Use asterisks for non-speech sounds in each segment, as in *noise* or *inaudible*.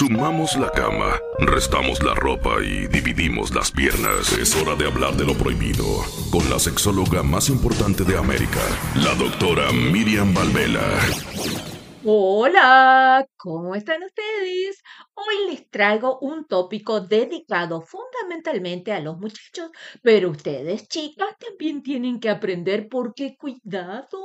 Sumamos la cama, restamos la ropa y dividimos las piernas. Es hora de hablar de lo prohibido con la sexóloga más importante de América, la doctora Miriam Valvela. Hola, ¿cómo están ustedes? Hoy les traigo un tópico dedicado fundamentalmente a los muchachos, pero ustedes chicas también tienen que aprender porque cuidado,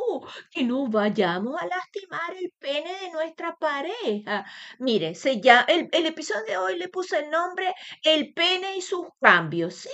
que no vayamos a lastimar el pene de nuestra pareja. Mire, se ya, el, el episodio de hoy le puse el nombre El pene y sus cambios, ¿sí?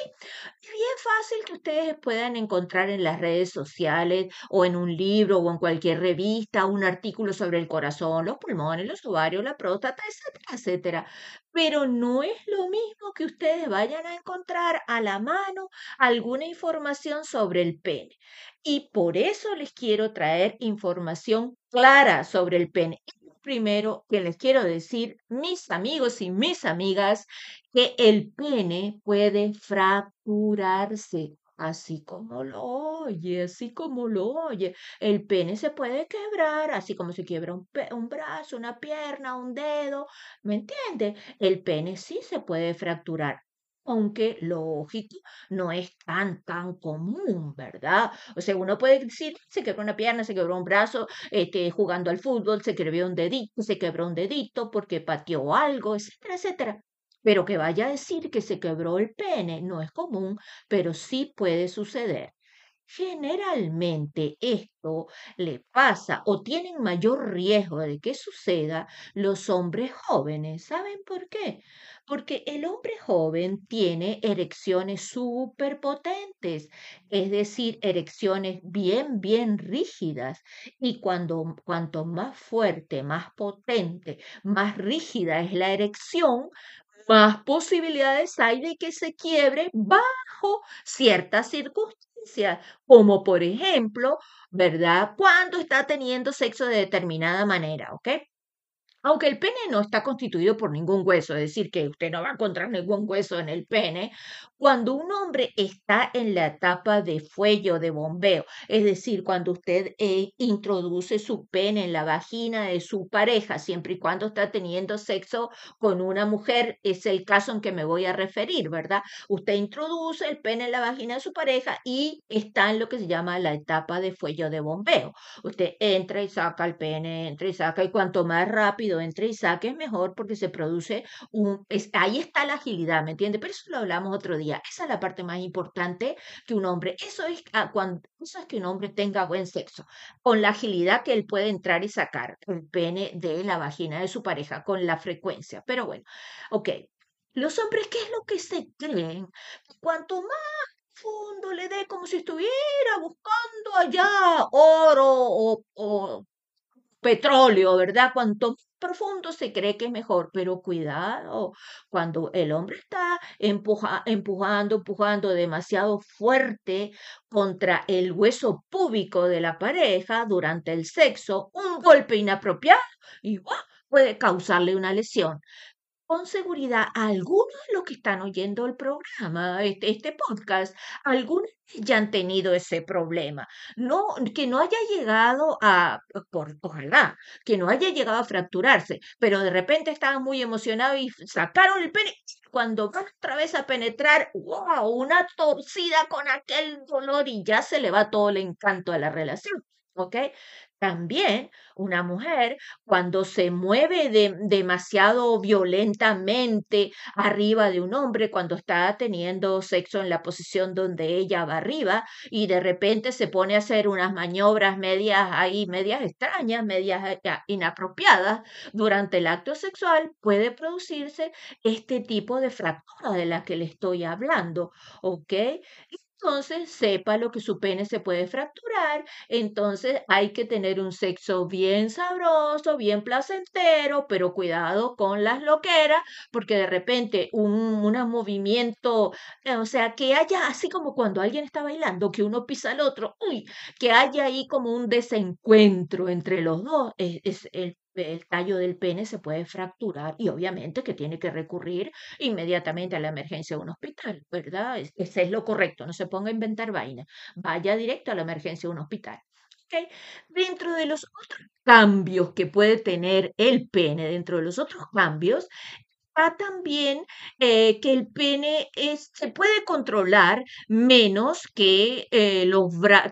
Es bien fácil que ustedes puedan encontrar en las redes sociales o en un libro o en cualquier revista un artículo sobre el corazón, los pulmones, los la próstata, etcétera, etcétera. Pero no es lo mismo que ustedes vayan a encontrar a la mano alguna información sobre el pene. Y por eso les quiero traer información clara sobre el pene. Primero que les quiero decir, mis amigos y mis amigas, que el pene puede fracturarse. Así como lo oye, así como lo oye. El pene se puede quebrar, así como se quiebra un, un brazo, una pierna, un dedo. ¿Me entiende? El pene sí se puede fracturar aunque lógico, no es tan, tan común, ¿verdad? O sea, uno puede decir, se quebró una pierna, se quebró un brazo, este, jugando al fútbol, se quebró un dedito, se quebró un dedito porque pateó algo, etcétera, etcétera. Pero que vaya a decir que se quebró el pene no es común, pero sí puede suceder. Generalmente esto le pasa o tienen mayor riesgo de que suceda los hombres jóvenes. ¿Saben por qué? Porque el hombre joven tiene erecciones superpotentes, es decir, erecciones bien, bien rígidas. Y cuando, cuanto más fuerte, más potente, más rígida es la erección, más posibilidades hay de que se quiebre bajo ciertas circunstancias, como por ejemplo, ¿verdad? Cuando está teniendo sexo de determinada manera, ¿ok? Aunque el pene no está constituido por ningún hueso, es decir, que usted no va a encontrar ningún hueso en el pene, cuando un hombre está en la etapa de fuello, de bombeo, es decir, cuando usted eh, introduce su pene en la vagina de su pareja, siempre y cuando está teniendo sexo con una mujer, es el caso en que me voy a referir, ¿verdad? Usted introduce el pene en la vagina de su pareja y está en lo que se llama la etapa de fuello de bombeo. Usted entra y saca el pene, entra y saca, y cuanto más rápido entre y saque es mejor porque se produce un... ahí está la agilidad, ¿me entiende? Pero eso lo hablamos otro día. Esa es la parte más importante que un hombre, eso es, ah, cuando, eso es que un hombre tenga buen sexo, con la agilidad que él puede entrar y sacar el pene de la vagina de su pareja, con la frecuencia. Pero bueno, ok. Los hombres, ¿qué es lo que se creen? Cuanto más fondo le dé como si estuviera buscando allá oro o petróleo, ¿verdad? Cuanto profundo se cree que es mejor, pero cuidado, cuando el hombre está empujando, empujando demasiado fuerte contra el hueso púbico de la pareja durante el sexo, un golpe inapropiado y puede causarle una lesión con seguridad algunos de los que están oyendo el programa, este, este podcast, algunos ya han tenido ese problema. No, que no haya llegado a, por, ojalá, que no haya llegado a fracturarse, pero de repente estaban muy emocionados y sacaron el pene. Cuando van otra vez a penetrar, wow, una torcida con aquel dolor y ya se le va todo el encanto a la relación. ¿Ok? También una mujer cuando se mueve demasiado violentamente arriba de un hombre, cuando está teniendo sexo en la posición donde ella va arriba y de repente se pone a hacer unas maniobras medias ahí, medias extrañas, medias eh, inapropiadas durante el acto sexual, puede producirse este tipo de fractura de la que le estoy hablando, ¿ok? Entonces sepa lo que su pene se puede fracturar. Entonces hay que tener un sexo bien sabroso, bien placentero, pero cuidado con las loqueras, porque de repente un, un movimiento, eh, o sea, que haya así como cuando alguien está bailando, que uno pisa al otro, uy, que haya ahí como un desencuentro entre los dos, es, es el el tallo del pene se puede fracturar y obviamente que tiene que recurrir inmediatamente a la emergencia de un hospital, ¿verdad? Ese es lo correcto, no se ponga a inventar vaina, vaya directo a la emergencia de un hospital. Dentro de los otros cambios que puede tener el pene, dentro de los otros cambios, también eh, que el pene se puede controlar menos que, eh, los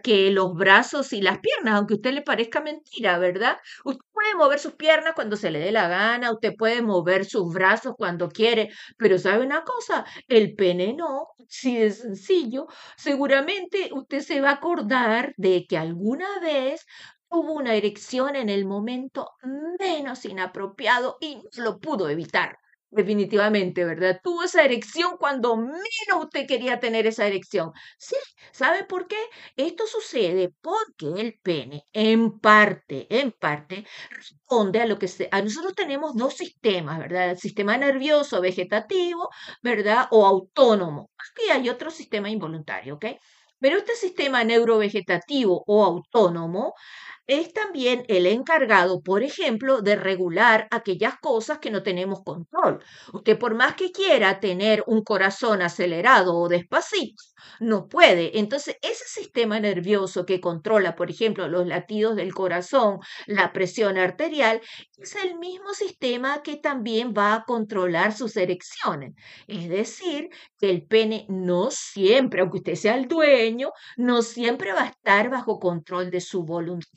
que los brazos y las piernas, aunque a usted le parezca mentira, ¿verdad? Usted puede mover sus piernas cuando se le dé la gana, usted puede mover sus brazos cuando quiere, pero ¿sabe una cosa? El pene no, si es sencillo. Seguramente usted se va a acordar de que alguna vez tuvo una erección en el momento menos inapropiado y no lo pudo evitar. Definitivamente, ¿verdad? Tuvo esa erección cuando menos usted quería tener esa erección. Sí, ¿sabe por qué? Esto sucede porque el pene, en parte, en parte, responde a lo que se, a nosotros tenemos dos sistemas, ¿verdad? El sistema nervioso vegetativo, ¿verdad? O autónomo. Aquí hay otro sistema involuntario, ¿ok? Pero este sistema neurovegetativo o autónomo es también el encargado, por ejemplo, de regular aquellas cosas que no tenemos control. Usted por más que quiera tener un corazón acelerado o despacito, no puede. Entonces, ese sistema nervioso que controla, por ejemplo, los latidos del corazón, la presión arterial, es el mismo sistema que también va a controlar sus erecciones. Es decir, que el pene no siempre, aunque usted sea el dueño, no siempre va a estar bajo control de su voluntad.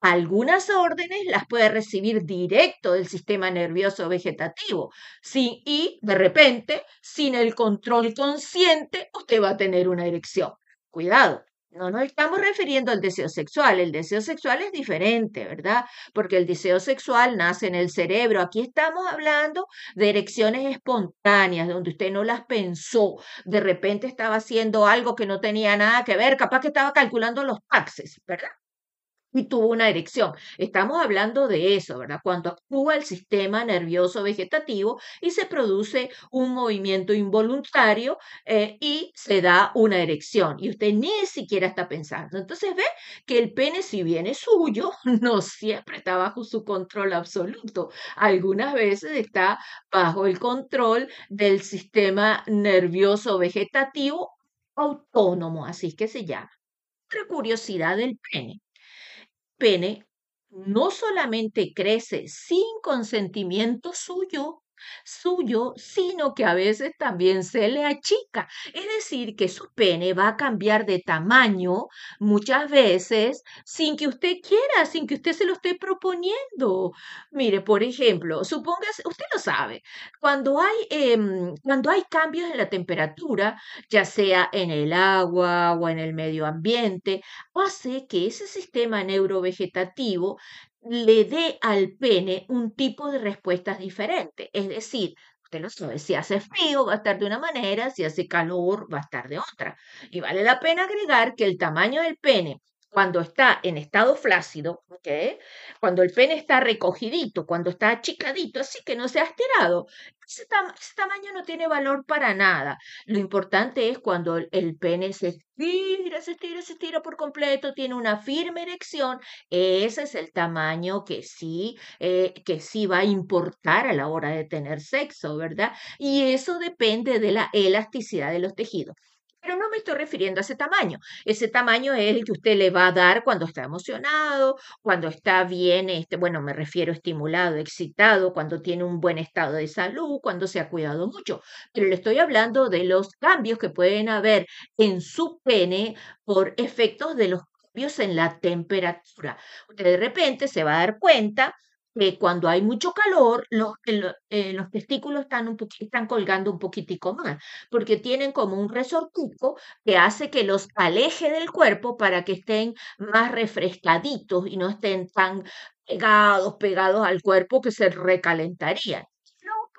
Algunas órdenes las puede recibir directo del sistema nervioso vegetativo. Sí, y de repente, sin el control consciente, usted va a tener una erección. Cuidado, no nos estamos refiriendo al deseo sexual. El deseo sexual es diferente, ¿verdad? Porque el deseo sexual nace en el cerebro. Aquí estamos hablando de erecciones espontáneas, donde usted no las pensó. De repente estaba haciendo algo que no tenía nada que ver, capaz que estaba calculando los taxes, ¿verdad? Y tuvo una erección. Estamos hablando de eso, ¿verdad? Cuando actúa el sistema nervioso vegetativo y se produce un movimiento involuntario eh, y se da una erección y usted ni siquiera está pensando. Entonces ve que el pene, si bien es suyo, *laughs* no siempre está bajo su control absoluto. Algunas veces está bajo el control del sistema nervioso vegetativo autónomo, así que se llama. Otra curiosidad del pene pene no solamente crece sin consentimiento suyo, suyo, sino que a veces también se le achica. Es decir, que su pene va a cambiar de tamaño muchas veces sin que usted quiera, sin que usted se lo esté proponiendo. Mire, por ejemplo, supóngase, usted lo sabe, cuando hay, em, cuando hay cambios en la temperatura, ya sea en el agua o en el medio ambiente, hace que ese sistema neurovegetativo le dé al pene un tipo de respuestas diferente. Es decir, usted lo sabe, si hace frío va a estar de una manera, si hace calor va a estar de otra. Y vale la pena agregar que el tamaño del pene cuando está en estado flácido, cuando el pene está recogidito, cuando está achicadito, así que no se ha estirado, ese, tamaño no tiene valor para nada. Lo importante es cuando el, pene se estira, se estira, se estira por completo, tiene una firme erección, ese es el tamaño que sí, eh, que sí va a importar a la hora de tener sexo, ¿verdad? Y eso depende de la elasticidad de los tejidos. Pero no me estoy refiriendo a ese tamaño. Ese tamaño es el que usted le va a dar cuando está emocionado, cuando está bien, este, bueno, me refiero estimulado, excitado, cuando tiene un buen estado de salud, cuando se ha cuidado mucho. Pero le estoy hablando de los cambios que pueden haber en su pene por efectos de los cambios en la temperatura. Usted de repente se va a dar cuenta que cuando hay mucho calor, los, eh, los testículos están, un están colgando un poquitico más, porque tienen como un resortico que hace que los aleje del cuerpo para que estén más refrescaditos y no estén tan pegados, pegados al cuerpo que se recalentarían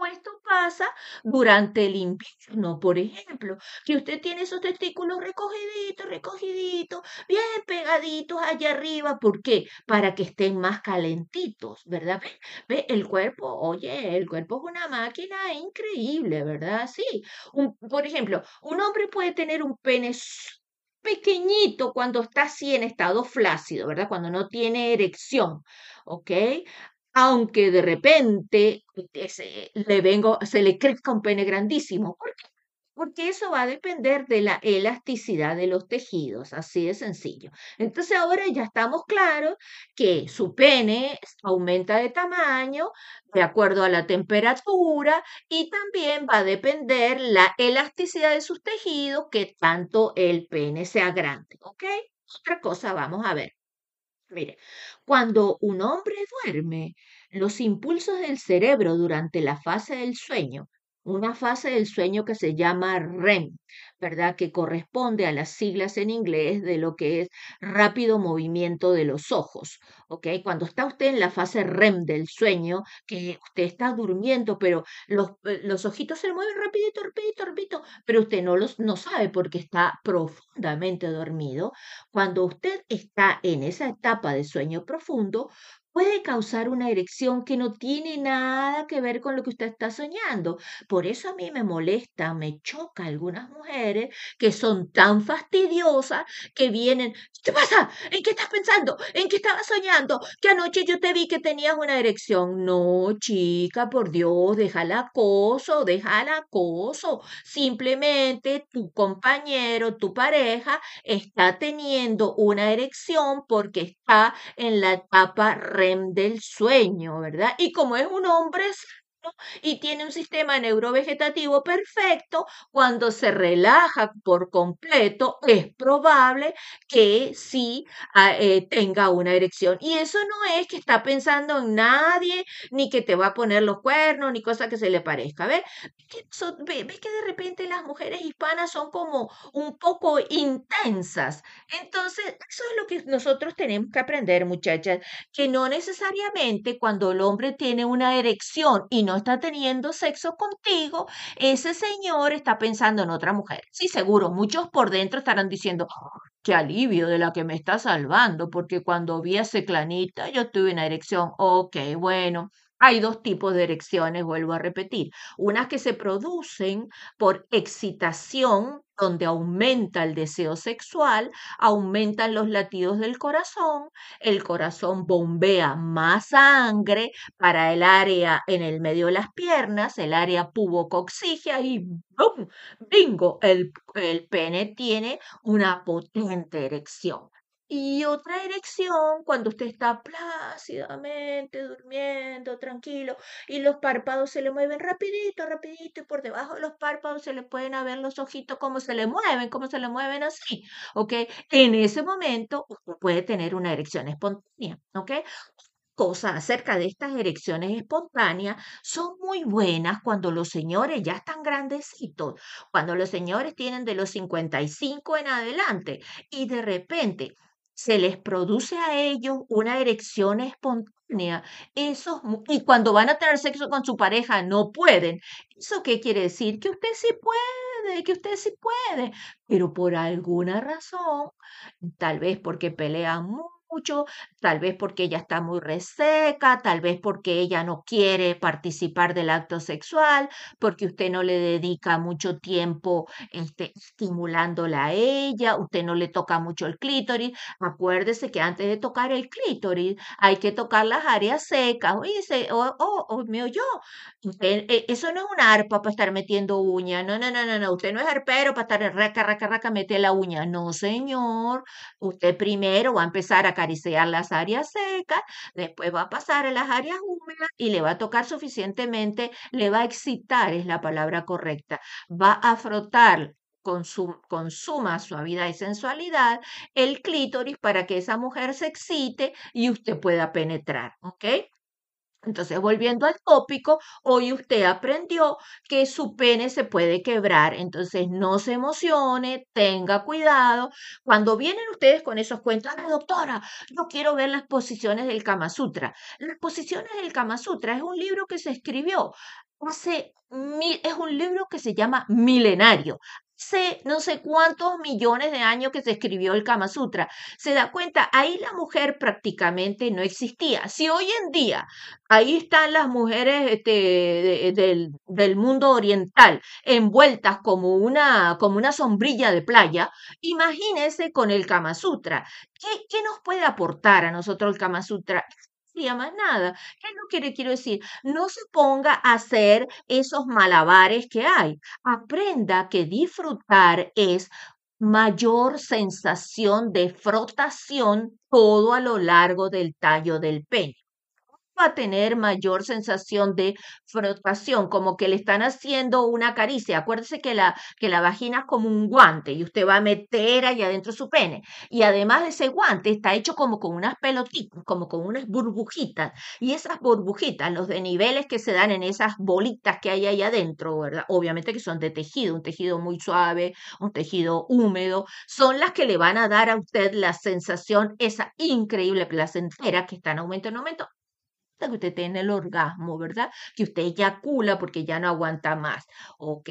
esto pasa durante el invierno, por ejemplo, que usted tiene esos testículos recogiditos, recogiditos, bien pegaditos allá arriba. ¿Por qué? Para que estén más calentitos, ¿verdad? ¿Ve? El cuerpo, oye, el cuerpo es una máquina increíble, ¿verdad? Sí. por ejemplo, un hombre puede tener un pene pequeñito cuando está así en estado flácido, ¿verdad? Cuando no tiene erección, ¿ok? Aunque de repente se le, vengo, se le crezca un pene grandísimo. ¿Por qué? porque eso va a depender de la elasticidad de los tejidos, así de sencillo. Entonces ahora ya estamos claros que su pene aumenta de tamaño de acuerdo a la temperatura y también va a depender la elasticidad de sus tejidos, que tanto el pene sea grande, ¿ok? Otra cosa vamos a ver. Mire, cuando un hombre duerme, los impulsos del cerebro durante la fase del sueño una fase del sueño que se llama REM, ¿verdad? Que corresponde a las siglas en inglés de lo que es rápido movimiento de los ojos, ¿ok? Cuando está usted en la fase REM del sueño, que usted está durmiendo, pero los, eh, los ojitos se mueven rapidito, rapidito, rapidito, pero usted no los no sabe porque está profundamente dormido. Cuando usted está en esa etapa de sueño profundo, puede causar una erección que no tiene nada que ver con lo que usted está soñando. Por eso a mí me molesta, me choca algunas mujeres que son tan fastidiosas que vienen, ¿qué pasa? ¿En qué estás pensando? ¿En qué estabas soñando? Que anoche yo te vi que tenías una erección. No, chica, por Dios, deja el acoso, deja el acoso. Simplemente tu compañero, tu pareja está teniendo una erección porque está en la etapa del sueño, ¿verdad? Y como es un hombre y tiene un sistema neurovegetativo perfecto, cuando se relaja por completo, es probable que sí ah, eh, tenga una erección. Y eso no es que está pensando en nadie, ni que te va a poner los cuernos, ni cosa que se le parezca. ¿Ves? ¿Ves que de repente las mujeres hispanas son como un poco intensas? Entonces, eso es lo que nosotros tenemos que aprender, muchachas, que no necesariamente cuando el hombre tiene una erección y no está teniendo sexo contigo, ese señor está pensando en otra mujer. Sí, seguro, muchos por dentro estarán diciendo, qué alivio de la que me está salvando, porque cuando vi a Ceclanita yo tuve una erección. Ok, bueno. Hay dos tipos de erecciones, vuelvo a repetir. Unas que se producen por excitación, donde aumenta el deseo sexual, aumentan los latidos del corazón, el corazón bombea más sangre para el área en el medio de las piernas, el área pubocoxígea y ¡bum! ¡Bingo! El, el pene tiene una potente erección. Y otra erección cuando usted está plácidamente durmiendo, tranquilo, y los párpados se le mueven rapidito, rapidito, y por debajo de los párpados se le pueden ver los ojitos cómo se le mueven, cómo se le mueven así, ¿ok? En ese momento usted puede tener una erección espontánea, ¿ok? Cosas acerca de estas erecciones espontáneas son muy buenas cuando los señores ya están grandecitos, cuando los señores tienen de los 55 en adelante y de repente se les produce a ellos una erección espontánea. Eso, y cuando van a tener sexo con su pareja no pueden. ¿Eso qué quiere decir? Que usted sí puede, que usted sí puede, pero por alguna razón, tal vez porque pelean mucho mucho, tal vez porque ella está muy reseca, tal vez porque ella no quiere participar del acto sexual, porque usted no le dedica mucho tiempo este, estimulándola a ella, usted no le toca mucho el clítoris. Acuérdese que antes de tocar el clítoris hay que tocar las áreas secas. Oye, oh, oh, oh, eso no es una arpa para estar metiendo uña. No, no, no, no, no. Usted no es arpero para estar raca, raca, raca, mete la uña. No, señor. Usted primero va a empezar a acariciar las áreas secas, después va a pasar a las áreas húmedas y le va a tocar suficientemente, le va a excitar, es la palabra correcta, va a frotar con, su, con, suma suavidad y sensualidad el clítoris para que esa mujer se excite y usted pueda penetrar, ¿ok? Entonces, volviendo al tópico, hoy usted aprendió que su pene se puede quebrar. Entonces, no se emocione, tenga cuidado. Cuando vienen ustedes con esos cuentos, doctora, yo quiero ver las posiciones del Kama Sutra. Las posiciones del Kama Sutra es un libro que se escribió hace, es un libro que se llama Milenario no sé cuántos millones de años que se escribió el Kama Sutra. Se da cuenta, ahí la mujer prácticamente no existía. Si hoy en día ahí están las mujeres este, del, del, mundo oriental envueltas como una, como una sombrilla de playa, imagínense con el Kama Sutra. ¿Qué, ¿Qué nos puede aportar a nosotros el Kama Sutra? Más nada. ¿Qué es lo que le quiero decir? No se ponga a hacer esos malabares que hay. Aprenda que disfrutar es mayor sensación de frotación todo a lo largo del tallo del pene va a tener mayor sensación de frotación, como que le están haciendo una caricia. Acuérdese que la, que la vagina es como un guante y usted va a meter ahí adentro su pene. Y además de ese guante está hecho como con unas pelotitas, como con unas burbujitas. Y esas burbujitas, los de niveles que se dan en esas bolitas que hay ahí adentro, ¿verdad? Obviamente que son de tejido, un tejido muy suave, un tejido húmedo, son las que le van a dar a usted la sensación, esa increíble placentera que está en aumento en aumento que usted tiene el orgasmo, ¿verdad? Que usted eyacula porque ya no aguanta más, ¿ok?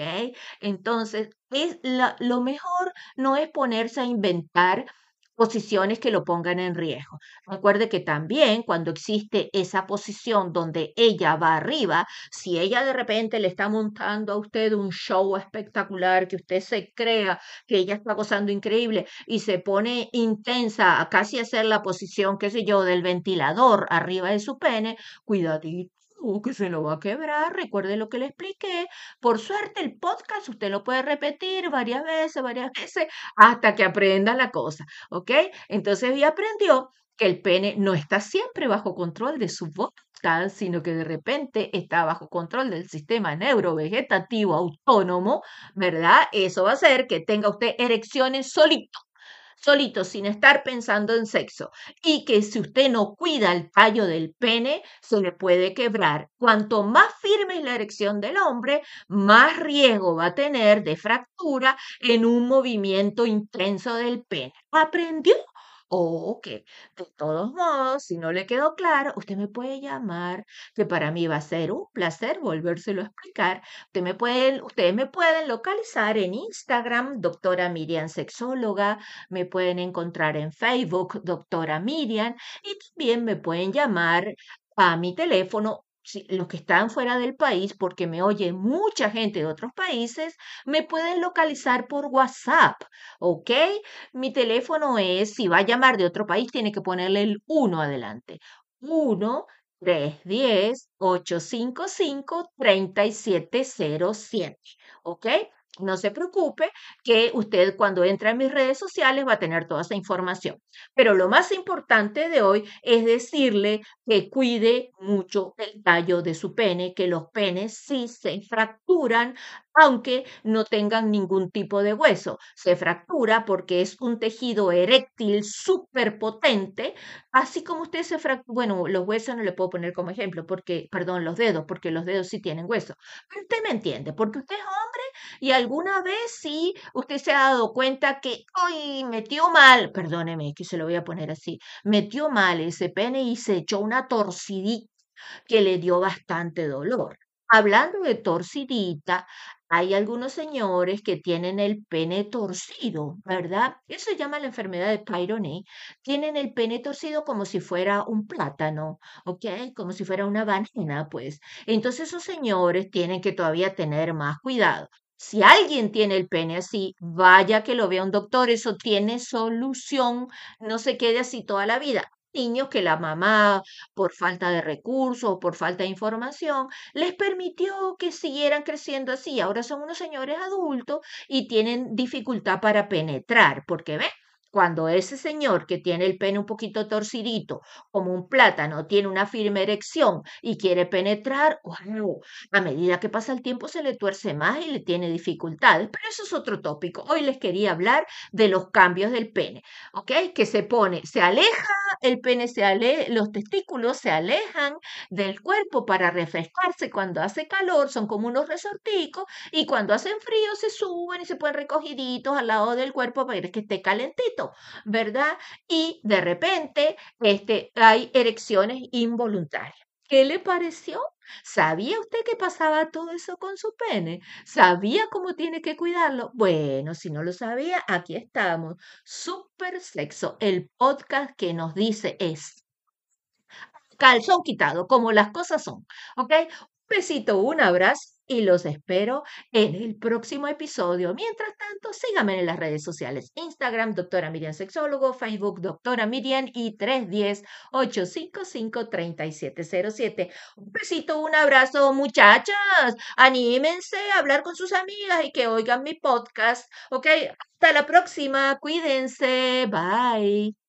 Entonces, es lo mejor no es ponerse a inventar posiciones que lo pongan en riesgo. Recuerde que también cuando existe esa posición donde ella va arriba, si ella de repente le está montando a usted un show espectacular, que usted se crea que ella está gozando increíble y se pone intensa a casi hacer la posición, qué sé yo, del ventilador arriba de su pene, cuidadito que se lo va a quebrar. Recuerde lo que le expliqué. Por suerte, el podcast usted lo puede repetir varias veces, varias veces, hasta que aprenda la cosa. ¿Ok? Entonces ya aprendió que el pene no está siempre bajo control de su voz sino que de repente está bajo control del sistema neurovegetativo autónomo, ¿verdad? Eso va a hacer que tenga usted erecciones solito solito, sin estar pensando en sexo. Y que si usted no cuida el tallo del pene, se le puede quebrar. Cuanto más firme es la erección del hombre, más riesgo va a tener de fractura en un movimiento intenso del pene. ¿Aprendió? O que de todos modos, si no le quedó claro, usted me puede llamar, que para mí va a ser un placer volvérselo a explicar. Usted me ustedes me pueden localizar en Instagram, doctora Miriam Sexóloga, me pueden encontrar en Facebook, doctora Miriam, y también me pueden llamar a mi teléfono los que están fuera del país, porque me oye mucha gente de otros países, me pueden localizar por WhatsApp, ¿ok? Mi teléfono es, si va a llamar de otro país, tiene que ponerle el 1 adelante. 1 310 855 3707, ¿ok? No se preocupe que usted cuando entra en mis redes sociales va a tener toda esa información. Pero lo más importante de hoy es decirle que cuide mucho el tallo de su pene, que los penes sí se fracturan aunque no tengan ningún tipo de hueso. Se fractura porque es un tejido eréctil súper potente, así como usted se fractura, bueno, los huesos no le puedo poner como ejemplo, porque, perdón, los dedos, porque los dedos sí tienen hueso. Pero usted me entiende, porque usted es hombre y alguna vez sí usted se ha dado cuenta que, hoy metió mal, perdóneme que se lo voy a poner así, metió mal ese pene y se echó una torcidita que le dio bastante dolor. Hablando de torcidita, hay algunos señores que tienen el pene torcido, ¿verdad? Eso se llama la enfermedad de Peyronie. Tienen el pene torcido como si fuera un plátano, ¿ok? Como si fuera una banana, pues. Entonces esos señores tienen que todavía tener más cuidado. Si alguien tiene el pene así, vaya que lo vea un doctor, eso tiene solución, no se quede así toda la vida niños que la mamá, por falta de recursos o por falta de información, les permitió que siguieran creciendo así. Ahora son unos señores adultos y tienen dificultad para penetrar, porque ve, cuando ese señor que tiene el pene un poquito torcidito, como un plátano, tiene una firme erección y quiere penetrar, a medida que pasa el tiempo se le tuerce más y le tiene dificultades. Pero eso es otro tópico. Hoy les quería hablar de los cambios del pene, ¿ok? Que se pone, se aleja, el pene se aleja, los testículos se alejan del cuerpo para refrescarse cuando hace calor, son como unos resorticos, y cuando hacen frío se suben y se ponen recogiditos al lado del cuerpo para que esté calentito. ¿Verdad? Y de repente este, hay erecciones involuntarias. ¿Qué le pareció? ¿Sabía usted que pasaba todo eso con su pene? ¿Sabía cómo tiene que cuidarlo? Bueno, si no lo sabía, aquí estamos. Super Sexo, el podcast que nos dice es calzón quitado, como las cosas son, ¿ok? besito, un abrazo y los espero en el próximo episodio. Mientras tanto, síganme en las redes sociales, Instagram, doctora Miriam Sexólogo, Facebook, doctora Miriam y 310-855-3707. Un besito, un abrazo, muchachas. Anímense a hablar con sus amigas y que oigan mi podcast. Ok, hasta la próxima. Cuídense. Bye.